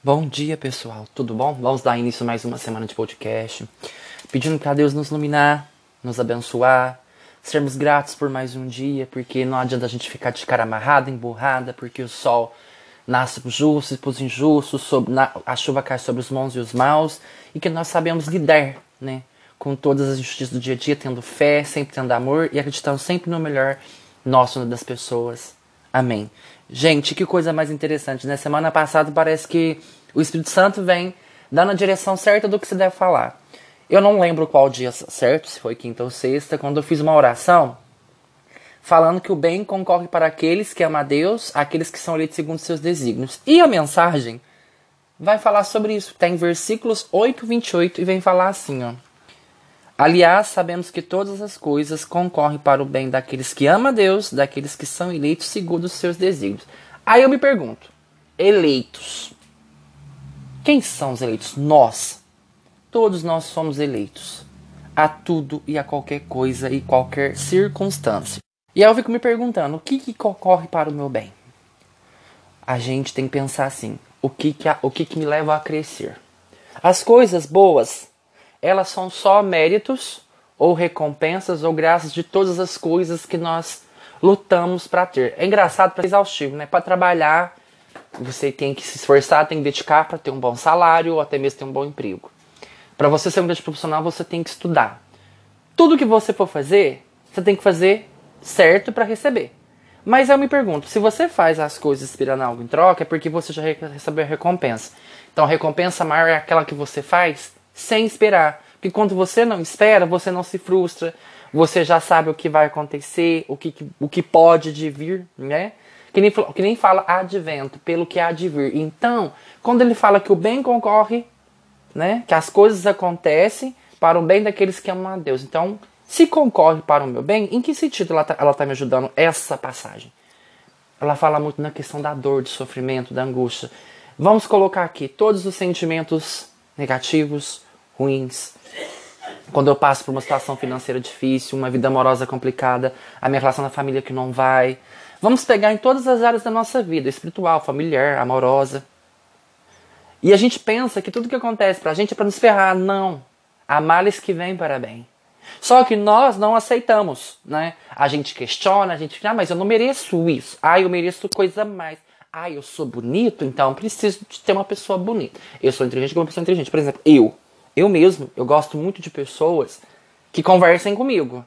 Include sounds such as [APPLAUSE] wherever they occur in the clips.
Bom dia, pessoal. Tudo bom? Vamos dar início a mais uma semana de podcast. Pedindo para Deus nos iluminar, nos abençoar, sermos gratos por mais um dia, porque não adianta a gente ficar de cara amarrada, emburrada, porque o sol nasce para os justos e para os injustos, sobre, na, a chuva cai sobre os bons e os maus, e que nós sabemos lidar, né? Com todas as injustiças do dia a dia, tendo fé, sempre tendo amor e acreditando sempre no melhor nosso das pessoas. Amém. Gente, que coisa mais interessante, né? Semana passada parece que o Espírito Santo vem dando a direção certa do que se deve falar. Eu não lembro qual dia certo, se foi quinta ou sexta, quando eu fiz uma oração falando que o bem concorre para aqueles que amam a Deus, aqueles que são eleitos segundo seus desígnios. E a mensagem vai falar sobre isso. Está em versículos 8, 28 e vem falar assim, ó. Aliás, sabemos que todas as coisas concorrem para o bem daqueles que amam a Deus, daqueles que são eleitos segundo os seus desígnios. Aí eu me pergunto: eleitos. Quem são os eleitos? Nós. Todos nós somos eleitos. A tudo e a qualquer coisa e qualquer circunstância. E aí eu fico me perguntando: o que, que concorre para o meu bem? A gente tem que pensar assim: o que, que, o que, que me leva a crescer? As coisas boas elas são só méritos ou recompensas ou graças de todas as coisas que nós lutamos para ter. É engraçado para exaustivo, né? Para trabalhar, você tem que se esforçar, tem que dedicar para ter um bom salário ou até mesmo ter um bom emprego. Para você ser um grande profissional, você tem que estudar. Tudo que você for fazer, você tem que fazer certo para receber. Mas eu me pergunto, se você faz as coisas esperando algo em troca, é porque você já recebeu a recompensa. Então a recompensa maior é aquela que você faz sem esperar. Porque quando você não espera, você não se frustra, você já sabe o que vai acontecer, o que, o que pode de vir, né? Que nem, que nem fala advento, pelo que há de vir. Então, quando ele fala que o bem concorre, né? Que as coisas acontecem para o bem daqueles que amam a Deus. Então, se concorre para o meu bem, em que sentido ela está tá me ajudando essa passagem? Ela fala muito na questão da dor, do sofrimento, da angústia. Vamos colocar aqui todos os sentimentos negativos, ruins. Quando eu passo por uma situação financeira difícil, uma vida amorosa complicada, a minha relação na família que não vai. Vamos pegar em todas as áreas da nossa vida, espiritual, familiar, amorosa. E a gente pensa que tudo que acontece pra gente é pra nos ferrar. Não. Há males que vêm para bem. Só que nós não aceitamos, né? A gente questiona, a gente fica, ah, mas eu não mereço isso. Ah, eu mereço coisa mais. Ah, eu sou bonito, então preciso de ter uma pessoa bonita. Eu sou inteligente como uma pessoa inteligente. Por exemplo, eu. Eu mesmo, eu gosto muito de pessoas que conversem comigo.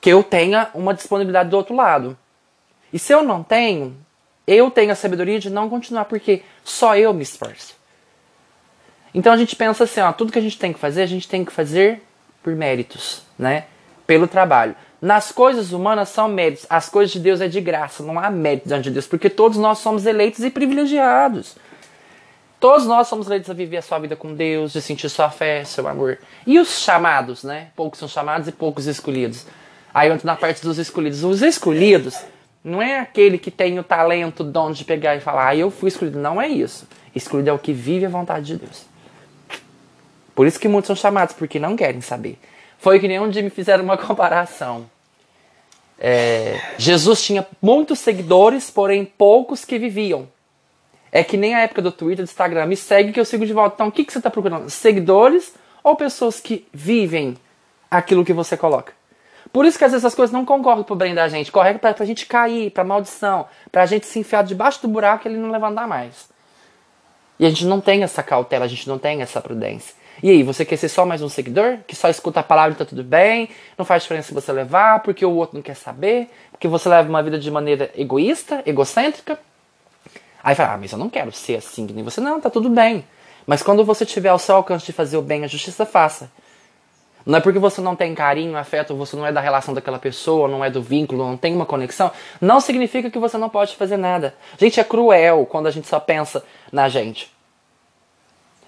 Que eu tenha uma disponibilidade do outro lado. E se eu não tenho, eu tenho a sabedoria de não continuar, porque só eu me esforço. Então a gente pensa assim, ó, tudo que a gente tem que fazer, a gente tem que fazer por méritos, né? Pelo trabalho. Nas coisas humanas são méritos, as coisas de Deus é de graça, não há mérito diante de Deus, porque todos nós somos eleitos e privilegiados. Todos nós somos eleitos a viver a sua vida com Deus, de sentir sua fé, seu amor. E os chamados, né? Poucos são chamados e poucos escolhidos. Aí eu entro na parte dos escolhidos. Os escolhidos não é aquele que tem o talento, o dom de pegar e falar, ah, eu fui escolhido. Não é isso. Escolhido é o que vive a vontade de Deus. Por isso que muitos são chamados, porque não querem saber. Foi que nem um dia me fizeram uma [LAUGHS] comparação. É, Jesus tinha muitos seguidores, porém poucos que viviam. É que nem a época do Twitter, do Instagram. Me segue que eu sigo de volta. Então, o que, que você está procurando? Seguidores ou pessoas que vivem aquilo que você coloca? Por isso que às vezes as coisas não concorrem pro bem da gente. Correm pra, pra gente cair, pra maldição. Pra gente se enfiar debaixo do buraco e ele não levantar mais. E a gente não tem essa cautela, a gente não tem essa prudência. E aí, você quer ser só mais um seguidor? Que só escuta a palavra e tá tudo bem? Não faz diferença se você levar, porque o outro não quer saber? Porque você leva uma vida de maneira egoísta, egocêntrica? Aí fala, ah, mas eu não quero ser assim que nem você. Não, tá tudo bem. Mas quando você tiver ao seu alcance de fazer o bem, a justiça faça. Não é porque você não tem carinho, afeto, você não é da relação daquela pessoa, não é do vínculo, não tem uma conexão, não significa que você não pode fazer nada. Gente, é cruel quando a gente só pensa na gente.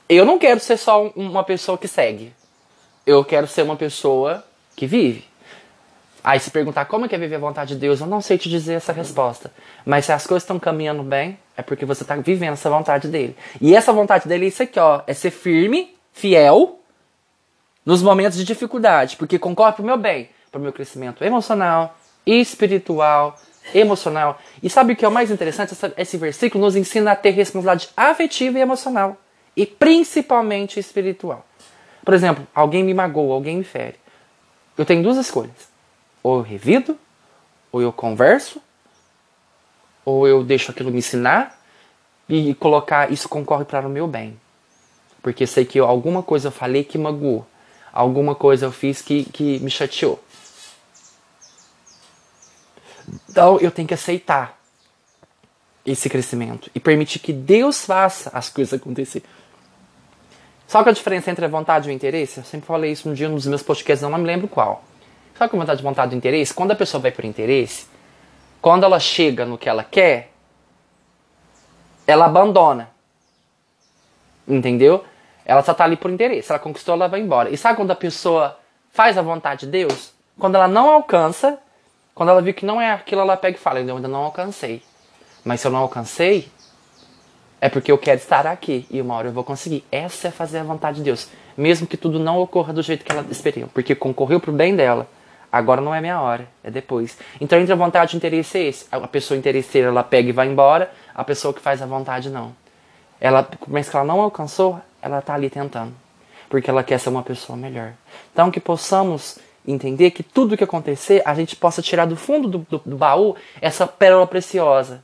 Eu não quero ser só uma pessoa que segue. Eu quero ser uma pessoa que vive. Aí se perguntar como é que é viver a vontade de Deus, eu não sei te dizer essa resposta. Mas se as coisas estão caminhando bem, é porque você está vivendo essa vontade dele. E essa vontade dele é isso aqui, ó. É ser firme, fiel, nos momentos de dificuldade. Porque concorre pro meu bem, pro meu crescimento emocional, espiritual emocional. E sabe o que é o mais interessante? Essa, esse versículo nos ensina a ter responsabilidade afetiva e emocional. E principalmente espiritual. Por exemplo, alguém me magoa, alguém me fere. Eu tenho duas escolhas. Ou eu revido, ou eu converso, ou eu deixo aquilo me ensinar e colocar isso concorre para o meu bem. Porque sei que alguma coisa eu falei que magoou, alguma coisa eu fiz que, que me chateou. Então eu tenho que aceitar esse crescimento e permitir que Deus faça as coisas acontecer. Sabe qual é a diferença entre a vontade e o interesse? Eu sempre falei isso um dia nos meus podcasts, não me lembro qual. Sabe qual é a vontade, vontade e interesse? Quando a pessoa vai por interesse, quando ela chega no que ela quer, ela abandona. Entendeu? Ela só tá ali por interesse. Ela conquistou, ela vai embora. E sabe quando a pessoa faz a vontade de Deus? Quando ela não alcança, quando ela viu que não é aquilo, ela pega e fala: Eu ainda não alcancei. Mas se eu não alcancei, é porque eu quero estar aqui e uma hora eu vou conseguir. Essa é fazer a vontade de Deus. Mesmo que tudo não ocorra do jeito que ela esperou. Porque concorreu pro bem dela. Agora não é minha hora, é depois. Então entre a vontade e o interesse é esse. A pessoa interesseira ela pega e vai embora, a pessoa que faz a vontade não. Ela, mas que ela não alcançou, ela está ali tentando. Porque ela quer ser uma pessoa melhor. Então que possamos entender que tudo que acontecer, a gente possa tirar do fundo do, do, do baú essa pérola preciosa.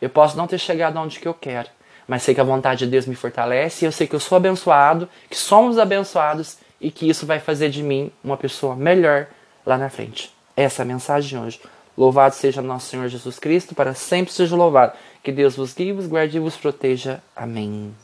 Eu posso não ter chegado onde que eu quero, mas sei que a vontade de Deus me fortalece e eu sei que eu sou abençoado, que somos abençoados e que isso vai fazer de mim uma pessoa melhor lá na frente. Essa é a mensagem de hoje. Louvado seja nosso Senhor Jesus Cristo, para sempre seja louvado. Que Deus vos guie, vos guarde e vos proteja. Amém.